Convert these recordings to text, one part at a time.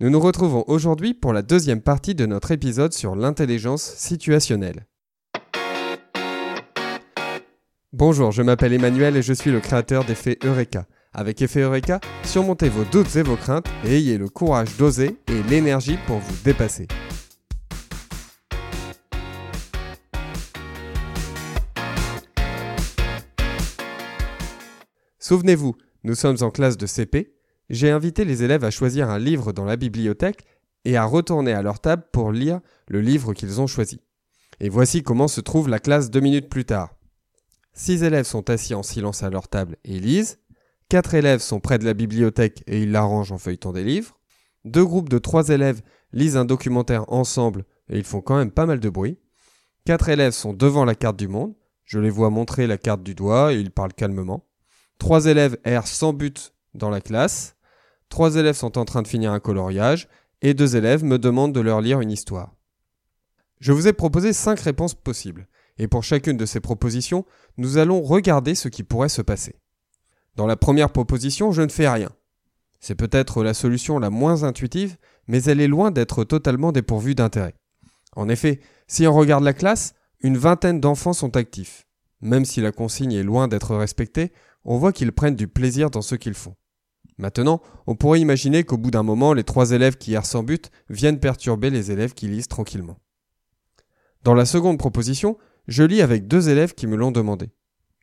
Nous nous retrouvons aujourd'hui pour la deuxième partie de notre épisode sur l'intelligence situationnelle. Bonjour, je m'appelle Emmanuel et je suis le créateur d'Effet Eureka. Avec Effet Eureka, surmontez vos doutes et vos craintes et ayez le courage d'oser et l'énergie pour vous dépasser. Souvenez-vous, nous sommes en classe de CP j'ai invité les élèves à choisir un livre dans la bibliothèque et à retourner à leur table pour lire le livre qu'ils ont choisi. Et voici comment se trouve la classe deux minutes plus tard. Six élèves sont assis en silence à leur table et lisent. Quatre élèves sont près de la bibliothèque et ils l'arrangent en feuilletant des livres. Deux groupes de trois élèves lisent un documentaire ensemble et ils font quand même pas mal de bruit. Quatre élèves sont devant la carte du monde. Je les vois montrer la carte du doigt et ils parlent calmement. Trois élèves errent sans but dans la classe. Trois élèves sont en train de finir un coloriage et deux élèves me demandent de leur lire une histoire. Je vous ai proposé cinq réponses possibles, et pour chacune de ces propositions, nous allons regarder ce qui pourrait se passer. Dans la première proposition, je ne fais rien. C'est peut-être la solution la moins intuitive, mais elle est loin d'être totalement dépourvue d'intérêt. En effet, si on regarde la classe, une vingtaine d'enfants sont actifs. Même si la consigne est loin d'être respectée, on voit qu'ils prennent du plaisir dans ce qu'ils font. Maintenant, on pourrait imaginer qu'au bout d'un moment, les trois élèves qui errent sans but viennent perturber les élèves qui lisent tranquillement. Dans la seconde proposition, je lis avec deux élèves qui me l'ont demandé.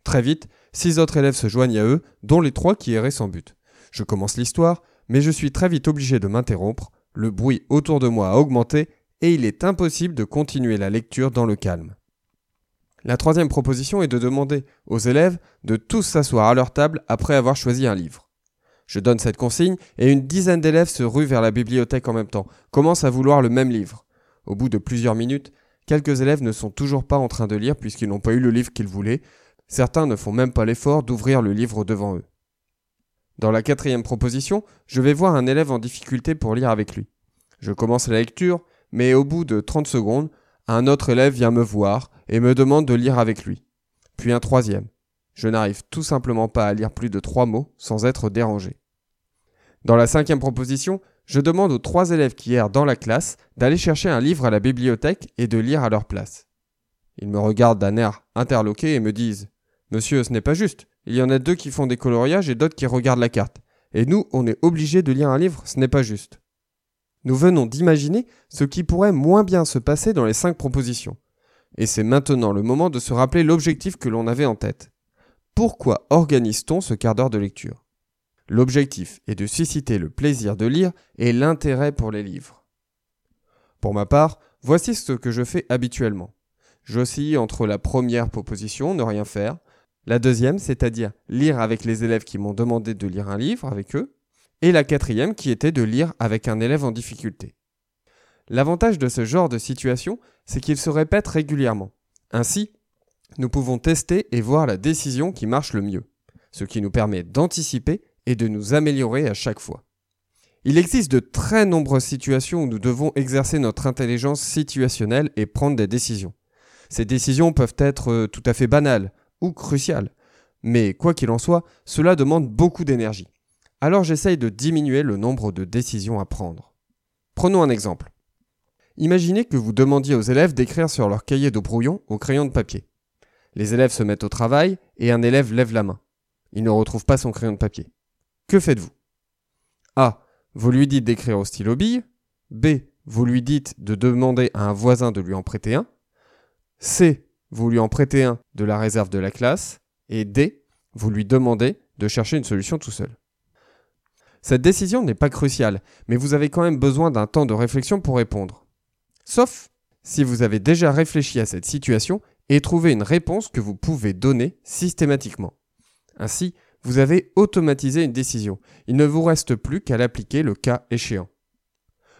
Très vite, six autres élèves se joignent à eux, dont les trois qui erraient sans but. Je commence l'histoire, mais je suis très vite obligé de m'interrompre, le bruit autour de moi a augmenté, et il est impossible de continuer la lecture dans le calme. La troisième proposition est de demander aux élèves de tous s'asseoir à leur table après avoir choisi un livre. Je donne cette consigne et une dizaine d'élèves se ruent vers la bibliothèque en même temps, commencent à vouloir le même livre. Au bout de plusieurs minutes, quelques élèves ne sont toujours pas en train de lire puisqu'ils n'ont pas eu le livre qu'ils voulaient. Certains ne font même pas l'effort d'ouvrir le livre devant eux. Dans la quatrième proposition, je vais voir un élève en difficulté pour lire avec lui. Je commence la lecture, mais au bout de 30 secondes, un autre élève vient me voir et me demande de lire avec lui. Puis un troisième. Je n'arrive tout simplement pas à lire plus de trois mots sans être dérangé. Dans la cinquième proposition, je demande aux trois élèves qui errent dans la classe d'aller chercher un livre à la bibliothèque et de lire à leur place. Ils me regardent d'un air interloqué et me disent Monsieur, ce n'est pas juste. Il y en a deux qui font des coloriages et d'autres qui regardent la carte. Et nous, on est obligés de lire un livre, ce n'est pas juste. Nous venons d'imaginer ce qui pourrait moins bien se passer dans les cinq propositions. Et c'est maintenant le moment de se rappeler l'objectif que l'on avait en tête. Pourquoi organise-t-on ce quart d'heure de lecture? L'objectif est de susciter le plaisir de lire et l'intérêt pour les livres. Pour ma part, voici ce que je fais habituellement. J'oscille entre la première proposition, ne rien faire, la deuxième, c'est-à-dire lire avec les élèves qui m'ont demandé de lire un livre avec eux, et la quatrième qui était de lire avec un élève en difficulté. L'avantage de ce genre de situation, c'est qu'il se répète régulièrement. Ainsi, nous pouvons tester et voir la décision qui marche le mieux, ce qui nous permet d'anticiper et de nous améliorer à chaque fois. Il existe de très nombreuses situations où nous devons exercer notre intelligence situationnelle et prendre des décisions. Ces décisions peuvent être euh, tout à fait banales ou cruciales, mais quoi qu'il en soit, cela demande beaucoup d'énergie. Alors j'essaye de diminuer le nombre de décisions à prendre. Prenons un exemple. Imaginez que vous demandiez aux élèves d'écrire sur leur cahier de brouillon au crayon de papier. Les élèves se mettent au travail et un élève lève la main. Il ne retrouve pas son crayon de papier. Que faites-vous? A. Vous lui dites d'écrire au stylo bille. B. Vous lui dites de demander à un voisin de lui en prêter un. C. Vous lui en prêtez un de la réserve de la classe. Et D. Vous lui demandez de chercher une solution tout seul. Cette décision n'est pas cruciale, mais vous avez quand même besoin d'un temps de réflexion pour répondre. Sauf si vous avez déjà réfléchi à cette situation et trouver une réponse que vous pouvez donner systématiquement. Ainsi, vous avez automatisé une décision. Il ne vous reste plus qu'à l'appliquer le cas échéant.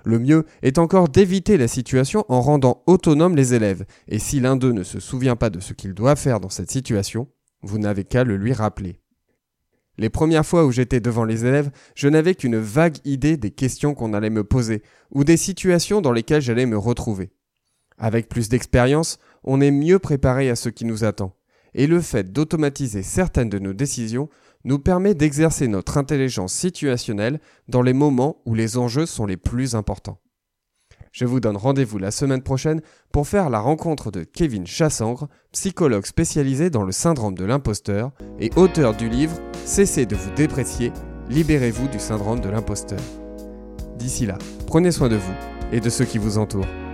Le mieux est encore d'éviter la situation en rendant autonomes les élèves, et si l'un d'eux ne se souvient pas de ce qu'il doit faire dans cette situation, vous n'avez qu'à le lui rappeler. Les premières fois où j'étais devant les élèves, je n'avais qu'une vague idée des questions qu'on allait me poser, ou des situations dans lesquelles j'allais me retrouver. Avec plus d'expérience, on est mieux préparé à ce qui nous attend. Et le fait d'automatiser certaines de nos décisions nous permet d'exercer notre intelligence situationnelle dans les moments où les enjeux sont les plus importants. Je vous donne rendez-vous la semaine prochaine pour faire la rencontre de Kevin Chassangre, psychologue spécialisé dans le syndrome de l'imposteur et auteur du livre Cessez de vous déprécier, libérez-vous du syndrome de l'imposteur. D'ici là, prenez soin de vous et de ceux qui vous entourent.